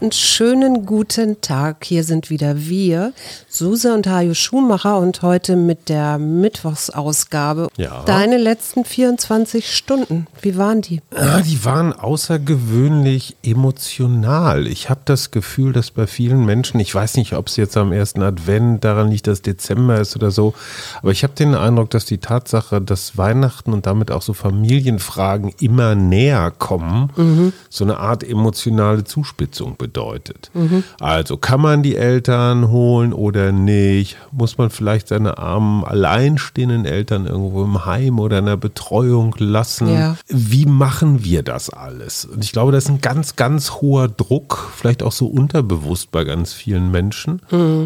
und schönen guten Tag. Hier sind wieder wir, Suse und Hajo Schumacher und heute mit der Mittwochsausgabe. Ja. Deine letzten 24 Stunden, wie waren die? Ja, die waren außergewöhnlich emotional. Ich habe das Gefühl, dass bei vielen Menschen, ich weiß nicht, ob es jetzt am ersten Advent daran liegt, dass Dezember ist oder so, aber ich habe den Eindruck, dass die Tatsache, dass Weihnachten und damit auch so Familienfragen immer näher kommen, so eine Art emotionale Zuspitzung bedeutet. Also kann man die Eltern holen oder nicht? Muss man vielleicht seine armen, alleinstehenden Eltern irgendwo im Heim oder in der Betreuung lassen? Ja. Wie machen wir das alles? Und ich glaube, das ist ein ganz, ganz hoher Druck, vielleicht auch so unterbewusst bei ganz vielen Menschen.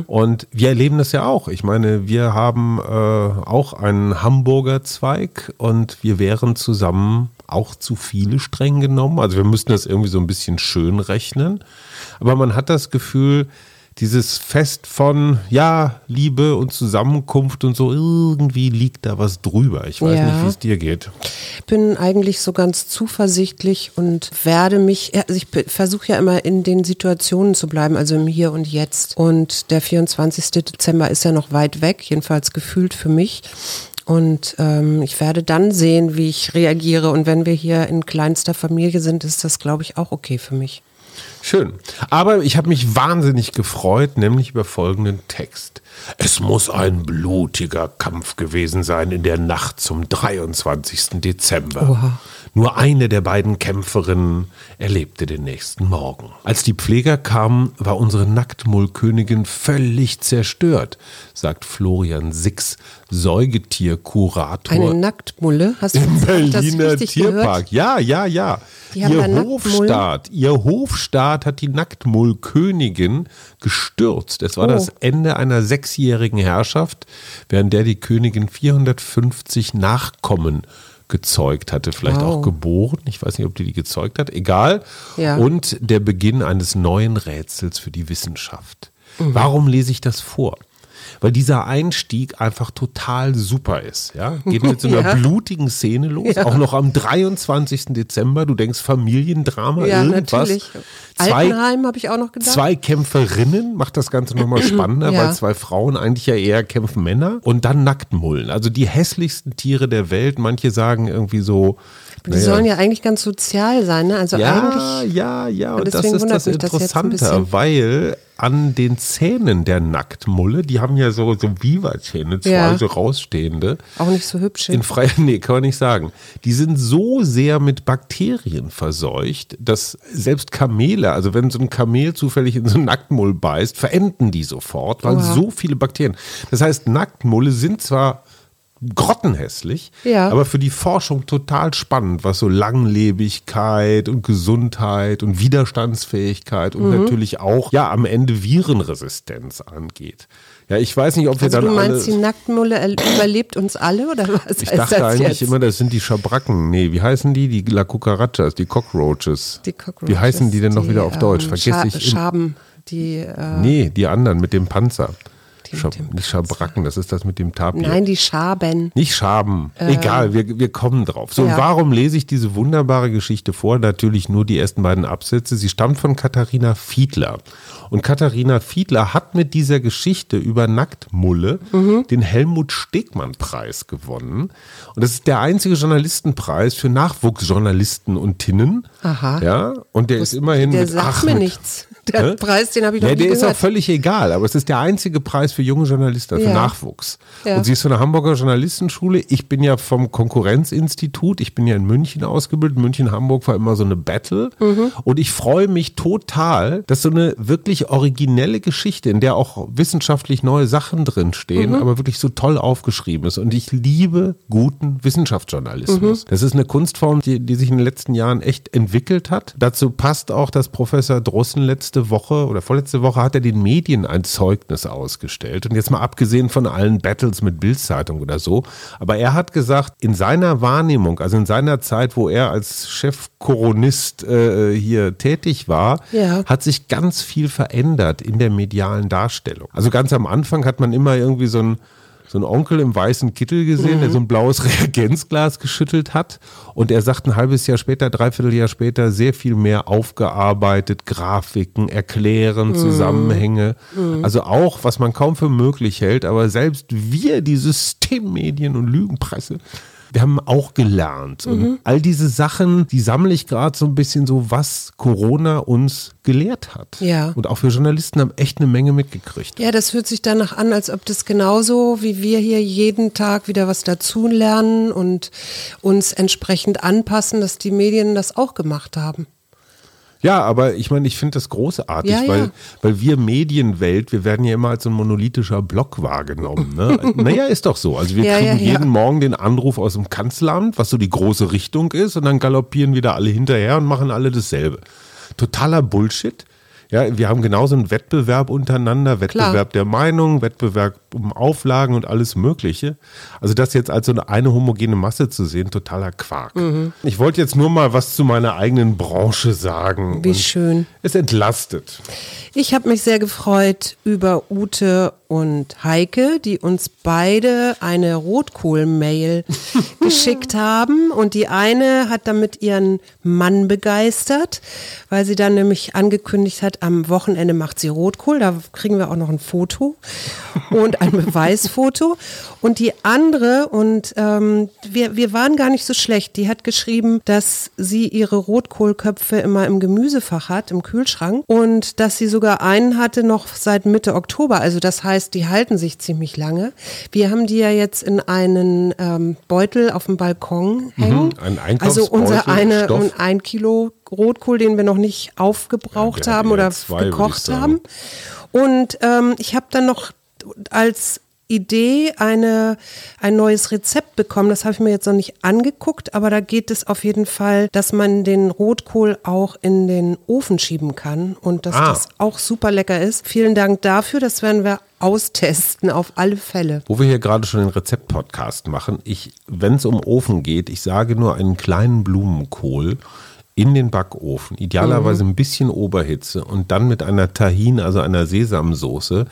Und wir erleben das ja auch. Ich meine, wir haben äh, auch einen Hamburger Zweig und wir wären zusammen auch zu viele streng genommen. Also wir müssten das irgendwie so ein bisschen schön rechnen. Aber man hat das Gefühl, dieses Fest von, ja, Liebe und Zusammenkunft und so, irgendwie liegt da was drüber. Ich weiß Ja. nicht, wie es dir geht. Ich bin eigentlich so ganz zuversichtlich und werde mich, also ich versuche ja immer in den Situationen zu bleiben, also im Hier und Jetzt. Und der 24. Dezember ist ja noch weit weg, jedenfalls gefühlt für mich. Und ähm, ich werde dann sehen, wie ich reagiere. Und wenn wir hier in kleinster Familie sind, ist das, glaube ich, auch okay für mich. Schön. Aber ich habe mich wahnsinnig gefreut, nämlich über folgenden Text. Es muss ein blutiger Kampf gewesen sein in der Nacht zum 23. Dezember. Oha. Nur eine der beiden Kämpferinnen erlebte den nächsten Morgen. Als die Pfleger kamen, war unsere Nacktmullkönigin völlig zerstört, sagt Florian Six, Säugetierkurator Eine Nacktmulle, hast du im das Berliner richtig Tierpark. gehört? Ja, ja, ja. Ihr? Hofstaat, ihr Hofstaat hat die Nacktmullkönigin gestürzt. Es war Oh. das Ende einer sechsjährigen Herrschaft, während der die Königin 450 Nachkommen gezeugt hatte, vielleicht Wow. auch geboren. Ich weiß nicht, ob die die gezeugt hat. Egal. Ja. Und der Beginn eines neuen Rätsels für die Wissenschaft. Mhm. Warum lese ich das vor? Weil dieser Einstieg einfach total super ist. Ja? Geht mit so einer Ja. blutigen Szene los, auch noch am 23. Dezember. Du denkst Familiendrama, Ja, irgendwas. natürlich. Zwei, Altenheim habe ich auch noch gedacht. zwei Kämpferinnen macht das Ganze nochmal spannender, Ja. weil zwei Frauen eigentlich ja eher kämpfen Männer. Und dann Nacktmullen. Also die hässlichsten Tiere der Welt. Manche sagen irgendwie so. Die naja, sollen ja eigentlich ganz sozial sein, ne? Also ja, eigentlich. ja, ja, und das ist das Interessante, weil an den Zähnen der Nacktmulle, die haben ja so, so Viva-Zähne, zwei Ja. so rausstehende. Auch nicht so hübsch. In freier, nee, kann man nicht sagen. Die sind so sehr mit Bakterien verseucht, dass selbst Kamele, also wenn so ein Kamel zufällig in so einen Nacktmull beißt, verenden die sofort, weil Oha. so viele Bakterien. Das heißt, Nacktmulle sind zwar grottenhässlich, Ja. aber für die Forschung total spannend, was so Langlebigkeit und Gesundheit und Widerstandsfähigkeit und Mhm. natürlich auch, ja, am Ende Virenresistenz angeht. Ja, ich weiß nicht, ob wir Also dann du meinst, die Nacktmulle er- überlebt uns alle oder was Ich dachte eigentlich jetzt? immer, das sind die Schabracken. Nee, wie heißen die? Die La Cucarachas, die Cockroaches. die Cockroaches, Wie heißen die denn noch die, wieder auf Deutsch? ähm, Vergesse Scha ich. Schaben, die äh, Nee, die anderen mit dem Panzer. Mit Schab dem nicht Schabracken, das ist das mit dem Tapir. nein, die Schaben. Nicht Schaben. Egal, wir, wir kommen drauf. So, und Ja. warum lese ich diese wunderbare Geschichte vor? Natürlich nur die ersten beiden Absätze. Sie stammt von Katharina Fiedler. Und Katharina Fiedler hat mit dieser Geschichte über Nacktmulle den Helmut Stegmann-Preis gewonnen. Und das ist der einzige Journalistenpreis für Nachwuchsjournalisten und Tinnen. Aha. Ja, und der ist immerhin Der mit sagt ach, mir nichts. Der Hä? Preis, den habe ich noch ja, nie der ist auch gehört. völlig egal, aber es ist der einzige Preis für junge Journalisten, für Ja. Nachwuchs. Ja. Und sie ist von der Hamburger Journalistenschule. Ich bin ja vom Konkurrenzinstitut. Ich bin ja in München ausgebildet. München, Hamburg war immer so eine Battle. Mhm. Und ich freue mich total, dass so eine wirklich originelle Geschichte, in der auch wissenschaftlich neue Sachen drinstehen, Mhm. aber wirklich so toll aufgeschrieben ist. Und ich liebe guten Wissenschaftsjournalismus. Mhm. Das ist eine Kunstform, die, die sich in den letzten Jahren echt entwickelt hat. Dazu passt auch, dass Professor Drossen letzte Woche oder vorletzte Woche hat er den Medien ein Zeugnis ausgestellt. Und jetzt mal abgesehen von allen Battles mit Bildzeitung oder so. Aber er hat gesagt, in seiner Wahrnehmung, also in seiner Zeit, wo er als Chefkoronist äh, hier tätig war, Ja. hat sich ganz viel verändert in der medialen Darstellung. Also ganz am Anfang hat man immer irgendwie so ein so einen Onkel im weißen Kittel gesehen, mhm. der so ein blaues Reagenzglas geschüttelt hat. Und er sagt ein halbes Jahr später, dreiviertel Jahr später, sehr viel mehr aufgearbeitet, Grafiken, Erklären, mhm. Zusammenhänge. Mhm. Also auch, was man kaum für möglich hält, aber selbst wir, die Systemmedien und Lügenpresse, wir haben auch gelernt. Und mhm. all diese Sachen, die sammle ich gerade so ein bisschen so, was Corona uns gelehrt hat. Ja. Und auch wir Journalisten haben echt eine Menge mitgekriegt. Ja, das hört sich danach an, als ob das genauso wie wir hier jeden Tag wieder was dazu lernen und uns entsprechend anpassen, dass die Medien das auch gemacht haben. Ja, aber ich meine, ich finde das großartig, ja, weil, ja. weil wir Medienwelt, wir werden ja immer als so ein monolithischer Block wahrgenommen. Ne? naja, ist doch so. Also wir ja, kriegen jeden Morgen den Anruf aus dem Kanzleramt, was so die große Richtung ist, und dann galoppieren wieder alle hinterher und machen alle dasselbe. Totaler Bullshit. Ja, wir haben genauso einen Wettbewerb untereinander, Wettbewerb Klar. der Meinung, Wettbewerb um Auflagen und alles Mögliche. Also das jetzt als so eine, eine homogene Masse zu sehen, totaler Quark. Mhm. Ich wollte jetzt nur mal was zu meiner eigenen Branche sagen. Wie schön. Es entlastet. Ich habe mich sehr gefreut über Ute und Heike, die uns beide eine Rotkohl-Mail geschickt haben. Und die eine hat damit ihren Mann begeistert, weil sie dann nämlich angekündigt hat, am Wochenende macht sie Rotkohl. Da kriegen wir auch noch ein Foto und ein Beweisfoto. Und die andere, und ähm, wir, wir waren gar nicht so schlecht, die hat geschrieben, dass sie ihre Rotkohlköpfe immer im Gemüsefach hat, im Kühlschrank. Und dass sie sogar einen hatte noch seit Mitte Oktober. Also das heißt, die halten sich ziemlich lange. Wir haben die ja jetzt in einen ähm, Beutel auf dem Balkon mhm, hängen. Mhm, ein also unser eine Stoff. ein Kilo Rotkohl, den wir noch nicht aufgebraucht ja, haben oder zwei, gekocht haben. Und ähm, ich habe dann noch als Idee eine, ein neues Rezept bekommen. Das habe ich mir jetzt noch nicht angeguckt, aber da geht es auf jeden Fall, dass man den Rotkohl auch in den Ofen schieben kann und dass ah. das auch super lecker ist. Vielen Dank dafür. Das werden wir austesten, auf alle Fälle. Wo wir hier gerade schon den Rezept-Podcast machen, ich, wenn es um Ofen geht, ich sage nur einen kleinen Blumenkohl in den Backofen, idealerweise mhm. ein bisschen Oberhitze und dann mit einer Tahin, also einer Sesamsoße,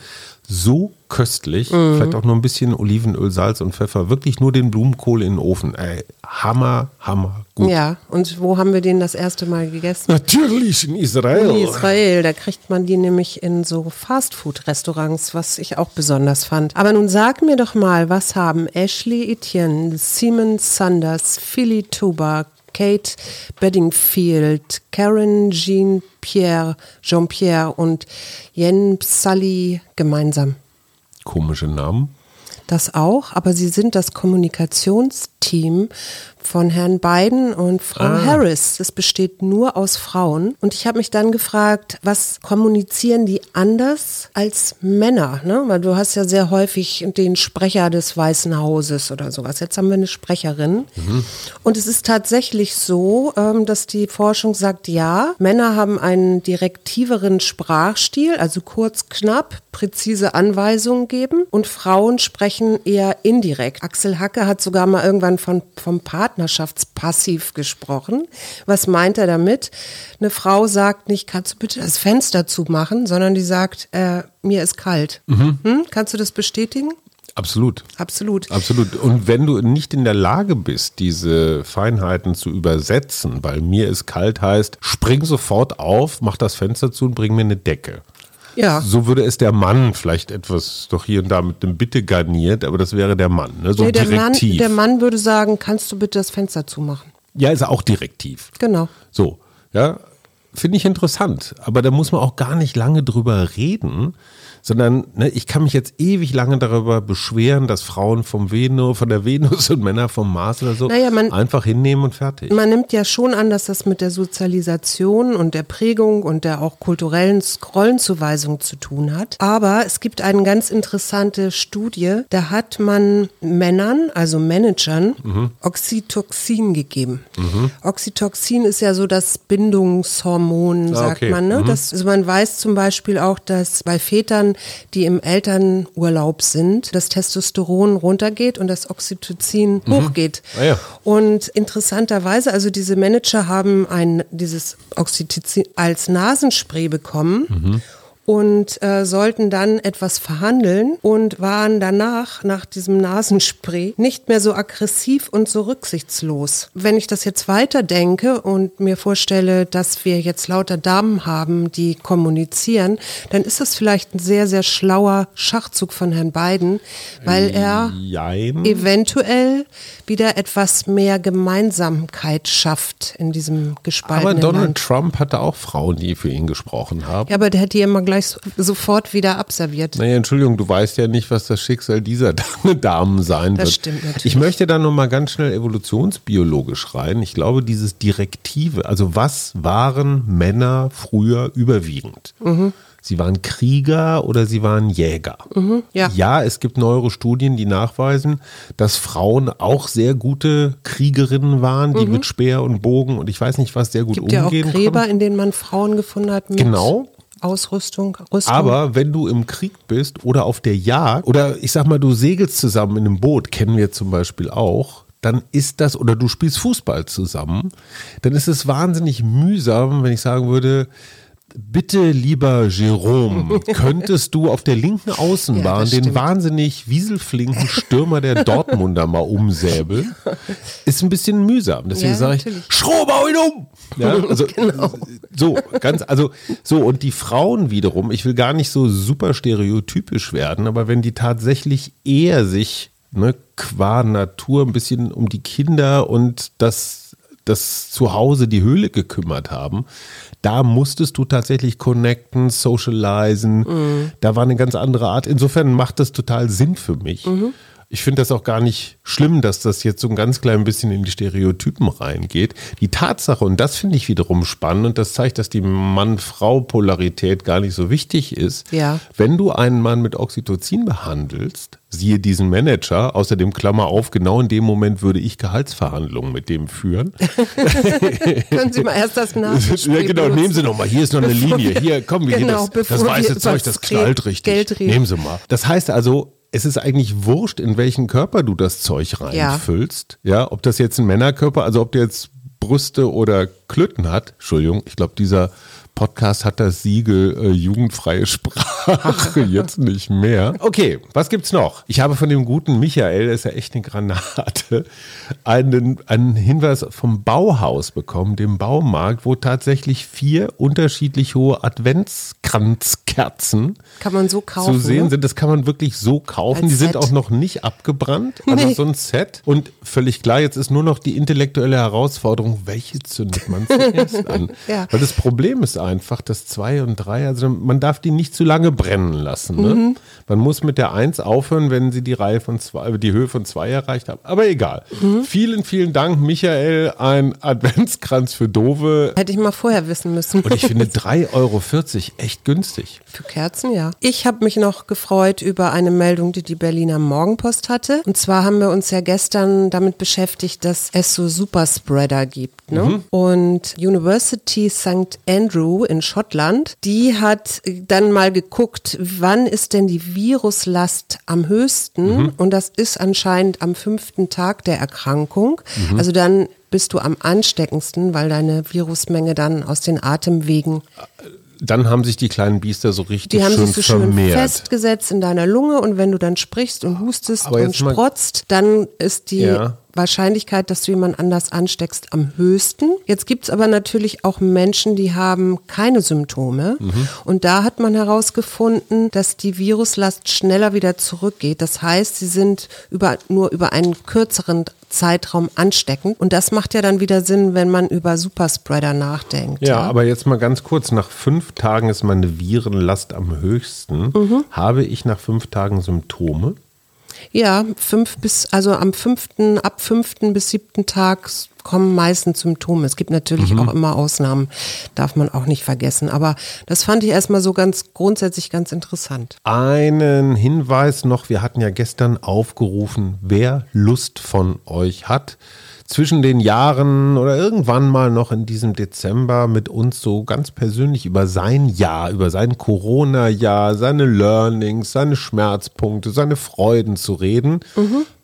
so köstlich. Mhm. Vielleicht auch nur ein bisschen Olivenöl, Salz und Pfeffer. Wirklich nur den Blumenkohl in den Ofen. Ey, hammer, hammer gut. Ja, und wo haben wir den das erste Mal gegessen? Natürlich in Israel. In Israel, da kriegt man die nämlich in so Fastfood-Restaurants, was ich auch besonders fand. Aber nun sag mir doch mal, was haben Ashley Etienne, Simon Sanders, Philly Tuba, Kate Bedingfield, Karen Jean-Pierre, Jean-Pierre und Jen Sully gemeinsam. Komische Namen. Das auch, aber sie sind das Kommunikationsteam von Herrn Biden und Frau ah. Harris. Das besteht nur aus Frauen. Und ich habe mich dann gefragt, was kommunizieren die anders als Männer? Ne? Weil du hast ja sehr häufig den Sprecher des Weißen Hauses oder sowas. Jetzt haben wir eine Sprecherin. Mhm. Und es ist tatsächlich so, ähm, dass die Forschung sagt, ja, Männer haben einen direktiveren Sprachstil, also kurz, knapp, präzise Anweisungen geben. Und Frauen sprechen eher indirekt. Axel Hacke hat sogar mal irgendwann von, vom Partner Partnerschaftspassiv gesprochen. Was meint er damit? Eine Frau sagt nicht, kannst du bitte das Fenster zumachen, sondern die sagt, äh, mir ist kalt. Mhm. Hm? Kannst du das bestätigen? Absolut. Absolut. Absolut. Und wenn du nicht in der Lage bist, diese Feinheiten zu übersetzen, weil mir ist kalt heißt, spring sofort auf, mach das Fenster zu und bring mir eine Decke. Ja. So würde es der Mann vielleicht etwas doch hier und da mit dem Bitte garniert, aber das wäre der Mann. Ne? So nee, der direktiv. Mann, der Mann würde sagen, kannst du bitte das Fenster zumachen? Ja, ist er auch direktiv. Genau. So, ja, finde ich interessant. Aber da muss man auch gar nicht lange drüber reden, sondern ne, ich kann mich jetzt ewig lange darüber beschweren, dass Frauen vom Venus, von der Venus und Männer vom Mars oder so naja, man, einfach hinnehmen und fertig. Man nimmt ja schon an, dass das mit der Sozialisation und der Prägung und der auch kulturellen Rollenzuweisung zu tun hat. Aber es gibt eine ganz interessante Studie, da hat man Männern, also Managern, mhm. Oxytocin gegeben. Mhm. Oxytocin ist ja so das Bindungshormon, ah, sagt okay. man. Ne? Mhm. Das, also man weiß zum Beispiel auch, dass bei Vätern die im Elternurlaub sind, das Testosteron runtergeht und das Oxytocin mhm. hochgeht. Ah, ja. Und interessanterweise, also diese Manager haben ein, dieses Oxytocin als Nasenspray bekommen. Mhm. Und äh, sollten dann etwas verhandeln und waren danach, nach diesem Nasenspray, nicht mehr so aggressiv und so rücksichtslos. Wenn ich das jetzt weiterdenke und mir vorstelle, dass wir jetzt lauter Damen haben, die kommunizieren, dann ist das vielleicht ein sehr, sehr schlauer Schachzug von Herrn Biden, weil er Jein. eventuell wieder etwas mehr Gemeinsamkeit schafft in diesem gespaltenen Aber Donald Land. Trump hatte auch Frauen, die für ihn gesprochen haben. Ja, aber der hat die immer gleich so- sofort wieder abserviert. Naja, Entschuldigung, du weißt ja nicht, was das Schicksal dieser Damen sein Das wird. stimmt natürlich. Ich möchte da nochmal ganz schnell evolutionsbiologisch rein. Ich glaube, dieses Direktive, also was waren Männer früher überwiegend? Mhm. Sie waren Krieger oder sie waren Jäger. ja. ja, es gibt neuere Studien, die nachweisen, dass Frauen auch sehr gute Kriegerinnen waren, die mit Speer und Bogen und ich weiß nicht was sehr gut Mhm. Gibt ja auch umgehen Gräber, konnten. in denen man Frauen gefunden hat Genau. Ausrüstung, Rüstung. Aber wenn du im Krieg bist oder auf der Jagd oder ich sag mal, du segelst zusammen in einem Boot, kennen wir zum Beispiel auch, dann ist das, oder du spielst Fußball zusammen, dann ist es wahnsinnig mühsam, wenn ich sagen würde, bitte lieber Jerome, könntest du auf der linken Außenbahn Ja, den wahnsinnig wieselflinken Stürmer der Dortmunder mal umsäbeln? Ist ein bisschen mühsam. Deswegen Ja, sage ich, natürlich. Schrob, hau ihn um! Ja, also, Genau. so, ganz, also, so, und die Frauen wiederum, ich will gar nicht so super stereotypisch werden, aber wenn die tatsächlich eher sich, ne, qua Natur ein bisschen um die Kinder und das, das Zuhause, die Höhle gekümmert haben, da musstest du tatsächlich connecten, socialisen. Mhm. Da war eine ganz andere Art. Insofern macht das total Sinn für mich. Mhm. Ich finde das auch gar nicht schlimm, dass das jetzt so ein ganz klein bisschen in die Stereotypen reingeht. Die Tatsache, und das finde ich wiederum spannend, und das zeigt, dass die Mann-Frau-Polarität gar nicht so wichtig ist. Ja. Wenn du einen Mann mit Oxytocin behandelst, siehe diesen Manager, außerdem Klammer auf, genau in dem Moment würde ich Gehaltsverhandlungen mit dem führen. Können Sie mal erst das Nasenspray Ja, genau, benutzen? nehmen Sie noch mal. Hier ist noch eine Bevor Linie. wir- Hier, komm, wie geht Genau, das? bevor Das weiße wir Zeug, das knallt richtig. Geld reden. Nehmen Sie mal. Das heißt also, es ist eigentlich wurscht, in welchen Körper du das Zeug reinfüllst. Ja, ob das jetzt ein Männerkörper, also ob der jetzt Brüste oder Klöten hat. Entschuldigung, ich glaube, dieser Podcast hat das Siegel äh, jugendfreie Sprache jetzt nicht mehr. Okay, was gibt's noch? Ich habe von dem guten Michael, der ist ja echt eine Granate, einen, einen Hinweis vom Bauhaus bekommen, dem Baumarkt, wo tatsächlich vier unterschiedlich hohe Adventskranzkerzen Kann man so kaufen. zu sehen ne? sind. Das kann man wirklich so kaufen. Als die sind auch noch nicht abgebrannt. Also Nee. so ein Set. Und völlig klar, jetzt ist nur noch die intellektuelle Herausforderung, welche zündet man zuerst an? Ja. Weil das Problem ist einfach, dass zwei und drei, also man darf die nicht zu lange brennen lassen. Ne? Mhm. Man muss mit der eins aufhören, wenn sie die Reihe von zwei, die Höhe von zwei erreicht haben. Aber egal. Mhm. Vielen, vielen Dank, Michael. Ein Adventskranz für Dove. Hätte ich mal vorher wissen müssen. Und ich finde 3,40 Euro echt günstig. Für Kerzen, ja. Ich habe mich noch gefreut über eine Meldung, die die Berliner Morgenpost hatte. Und zwar haben wir uns ja gestern damit beschäftigt, dass es so Superspreader gibt. Ne? Und University St. Andrew in Schottland, die hat dann mal geguckt, wann ist denn die Viruslast am höchsten? Und das ist anscheinend am fünften Tag der Erkrankung. Also dann bist du am ansteckendsten, weil deine Virusmenge dann aus den Atemwegen Dann haben sich die kleinen Biester so richtig die haben schön sich so schön vermehrt. festgesetzt in deiner Lunge und wenn du dann sprichst und hustest und sprotzt, dann ist die Ja. Wahrscheinlichkeit, dass du jemand anders ansteckst, am höchsten. Jetzt gibt's aber natürlich auch Menschen, die haben keine Symptome. Mhm. Und da hat man herausgefunden, dass die Viruslast schneller wieder zurückgeht. Das heißt, sie sind über, nur über einen kürzeren Zeitraum ansteckend. Und das macht ja dann wieder Sinn, wenn man über Superspreader nachdenkt. Ja, aber jetzt mal ganz kurz, nach fünf Tagen ist meine Virenlast am höchsten. Mhm. Habe ich nach fünf Tagen Symptome? Ja, fünf bis, also am fünften, ab fünften bis siebten Tag kommen meistens Symptome. Es gibt natürlich Mhm. auch immer Ausnahmen, darf man auch nicht vergessen. Aber das fand ich erstmal so ganz grundsätzlich ganz interessant. Einen Hinweis noch, wir hatten ja gestern aufgerufen, wer Lust von euch hat, zwischen den Jahren oder irgendwann mal noch in diesem Dezember mit uns so ganz persönlich über sein Jahr, über sein Corona-Jahr, seine Learnings, seine Schmerzpunkte, seine Freuden zu reden.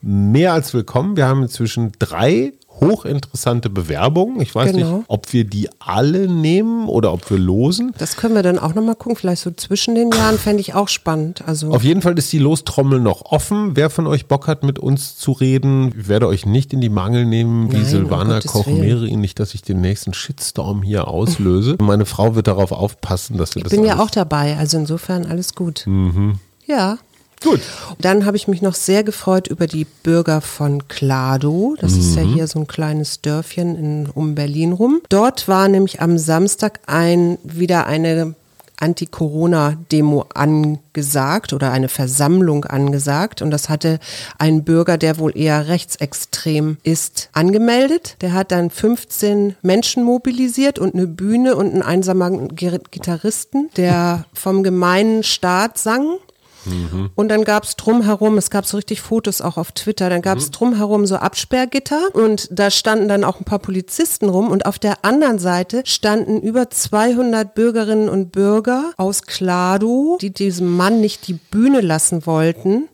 Mehr als willkommen. Wir haben inzwischen drei hochinteressante Bewerbungen. Ich weiß Genau. nicht, ob wir die alle nehmen oder ob wir losen. Das können wir dann auch nochmal gucken. Vielleicht so zwischen den Jahren fände ich auch spannend. Also Auf jeden Fall ist die Lostrommel noch offen. Wer von euch Bock hat, mit uns zu reden, ich werde euch nicht in die Mangel nehmen, wie Nein, um Silvana Gottes Koch-Mehring, nicht, dass ich den nächsten Shitstorm hier auslöse. Meine Frau wird darauf aufpassen, dass wir ich das bin ja auch dabei. Also insofern alles gut. Ja. Gut. Dann habe ich mich noch sehr gefreut über die Bürger von Klado. Das ist ja hier so ein kleines Dörfchen in, um Berlin rum. Dort war nämlich am Samstag ein, wieder eine Anti-Corona-Demo angesagt oder eine Versammlung angesagt. Und das hatte ein Bürger, der wohl eher rechtsextrem ist, angemeldet. Der hat dann 15 Menschen mobilisiert und eine Bühne und einen einsamen Gitarristen, der vom gemeinen Staat sang. Und dann gab es drumherum, es gab so richtig Fotos auch auf Twitter, dann gab es drumherum so Absperrgitter und da standen dann auch ein paar Polizisten rum und auf der anderen Seite standen über 200 Bürgerinnen und Bürger aus Klado, die diesem Mann nicht die Bühne lassen wollten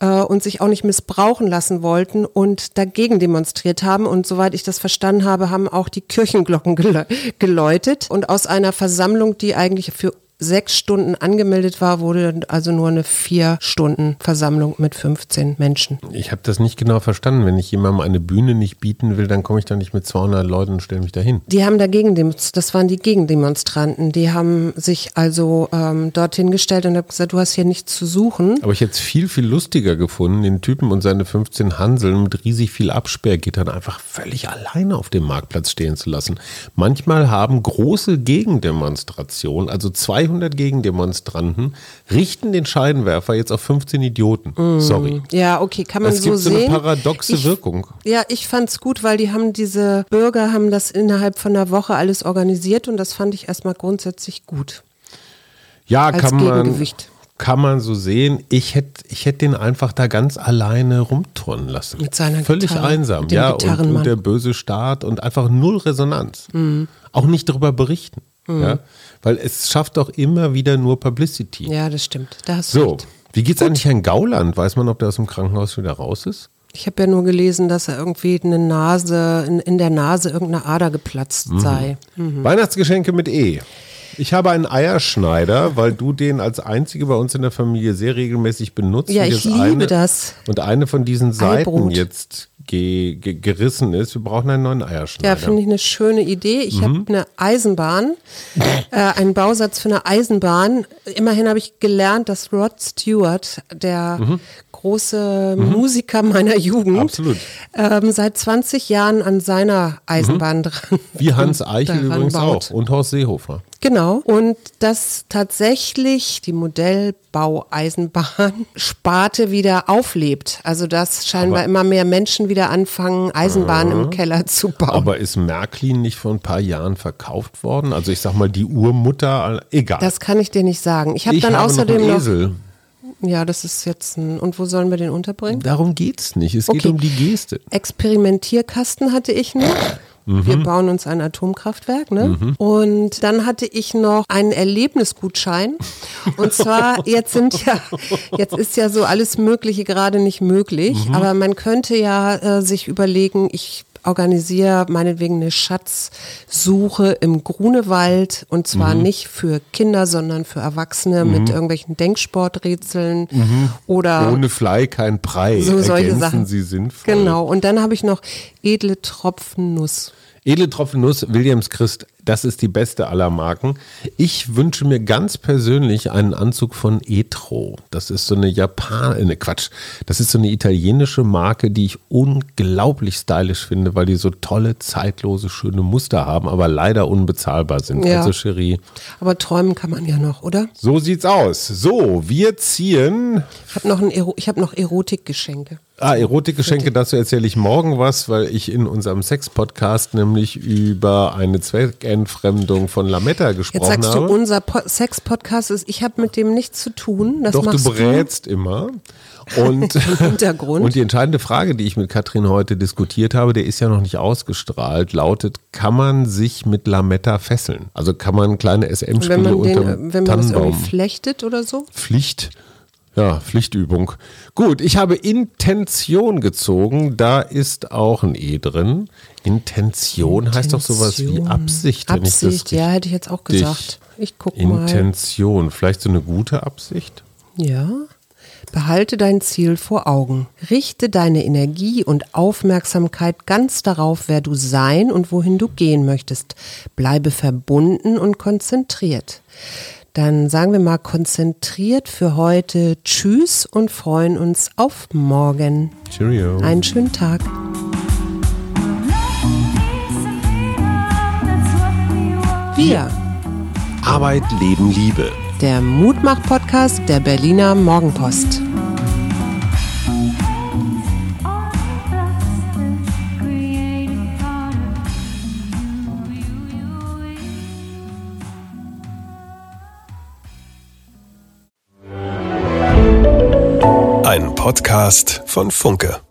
äh, und sich auch nicht missbrauchen lassen wollten und dagegen demonstriert haben. Und soweit ich das verstanden habe, haben auch die Kirchenglocken gelä- geläutet. Und aus einer Versammlung, die eigentlich für sechs Stunden angemeldet war, wurde also nur eine vier Stunden Versammlung mit 15 Menschen. Ich habe das nicht genau verstanden. Wenn ich jemandem eine Bühne nicht bieten will, dann komme ich da nicht mit 200 Leuten und stelle mich dahin. Die haben dagegen, das waren die Gegendemonstranten, die haben sich also ähm, dorthin gestellt und haben gesagt, du hast hier nichts zu suchen. Aber ich hätte es viel, viel lustiger gefunden, den Typen und seine 15 Hanseln mit riesig viel Absperrgittern einfach völlig alleine auf dem Marktplatz stehen zu lassen. Manchmal haben große Gegendemonstrationen, also 200 Gegendemonstranten, richten den Scheinwerfer jetzt auf 15 Idioten. Sorry. Ja, okay, kann man Es so gibt so eine sehen. paradoxe ich, Wirkung. Ja, ich fand's gut, weil die haben diese Bürger haben das innerhalb von einer Woche alles organisiert und das fand ich erstmal grundsätzlich gut. Ja, Als kann man, kann man so sehen. Ich hätte ich hätt den einfach da ganz alleine rumturnen lassen. Mit seiner Völlig Gitarre, einsam, ja. Und, und der böse Staat und einfach null Resonanz. Mhm. Auch nicht darüber berichten. Ja? Weil es schafft doch immer wieder nur Publicity. Ja, das stimmt. Da hast So, recht. wie geht's eigentlich Herrn Gauland? Weiß man, ob der aus dem Krankenhaus wieder raus ist? Ich habe ja nur gelesen, dass er irgendwie eine Nase, in, in der Nase irgendeine Ader geplatzt Mhm. sei. Weihnachtsgeschenke mit E. Ich habe einen Eierschneider, weil du den als einzige bei uns in der Familie sehr regelmäßig benutzt. Ja, ich liebe eine, das. Und eine von diesen Seiten Eibrot. jetzt ge ge gerissen ist. Wir brauchen einen neuen Eierschneider. Ja, finde ich eine schöne Idee. Ich Mhm. habe eine Eisenbahn, äh, einen Bausatz für eine Eisenbahn. Immerhin habe ich gelernt, dass Rod Stewart, der große Musiker meiner Jugend, Mhm. Ähm, seit 20 Jahren an seiner Eisenbahn dran. Mhm. Wie Hans Eichel übrigens baut. auch und Horst Seehofer. Genau. Und dass tatsächlich die Modellbaueisenbahn Sparte wieder auflebt. Also dass scheinbar Aber- immer mehr Menschen wieder anfangen, Eisenbahnen im Keller zu bauen. Aber ist Märklin nicht vor ein paar Jahren verkauft worden? Also ich sag mal, die Urmutter, egal. das kann ich dir nicht sagen. Ich habe ich dann habe außerdem noch Esel. ja, das ist jetzt ein, und wo sollen wir den unterbringen? Darum geht's nicht. Es geht Okay. um die Geste. Experimentierkasten hatte ich noch. Mhm. Wir bauen uns ein Atomkraftwerk, ne? Und dann hatte ich noch einen Erlebnisgutschein. Und zwar, jetzt sind ja, jetzt ist ja so alles Mögliche gerade nicht möglich, Mhm. aber man könnte ja äh, sich überlegen, ich organisiere meinetwegen eine Schatzsuche im Grunewald und zwar Mhm. nicht für Kinder, sondern für Erwachsene mit irgendwelchen Denksporträtseln oder Ohne Fly kein Brei. so solche Ergänzen Sachen. Sie sinnvoll. Genau. Und dann habe ich noch edle Tropfen Nuss. Edle Tropfen Nuss, Williams Christ, das ist die beste aller Marken. Ich wünsche mir ganz persönlich einen Anzug von Etro. Das ist so eine Japan, äh, ne Quatsch, das ist so eine italienische Marke, die ich unglaublich stylisch finde, weil die so tolle, zeitlose, schöne Muster haben, aber leider unbezahlbar sind. Ja. Also Cherie, Aber träumen kann man ja noch, oder? so sieht's aus. So, wir ziehen Ich habe noch, Ero ich hab noch Erotikgeschenke. Ah, Erotikgeschenke, dazu erzähle ich morgen was, weil ich in unserem Sex-Podcast nämlich über eine Zweckentfremdung von Lametta gesprochen Jetzt sagst habe. du, unser Po- Sex-Podcast ist, ich habe mit dem nichts zu tun. Das Doch, du berätst immer. Und, und die entscheidende Frage, die ich mit Katrin heute diskutiert habe, der ist ja noch nicht ausgestrahlt, lautet, kann man sich mit Lametta fesseln? Also kann man kleine Wenn SM-Spiele man, unter den, wenn man das irgendwie flechtet oder so. Pflicht? Ja, Pflichtübung. Gut, ich habe Intention gezogen. Da ist auch ein E drin. Intention, Intention. heißt doch sowas wie Absicht. Absicht, ja, hätte ich jetzt auch gesagt. Ich gucke mal. Intention, vielleicht so eine gute Absicht? Ja. Behalte dein Ziel vor Augen. Richte deine Energie und Aufmerksamkeit ganz darauf, wer du sein und wohin du gehen möchtest. Bleibe verbunden und konzentriert. Dann sagen wir mal konzentriert für heute Tschüss und freuen uns auf morgen. Cheerio. Einen schönen Tag. Wir. Arbeit, Leben, Liebe der Mutmach-Podcast der Berliner Morgenpost. Podcast von Funke.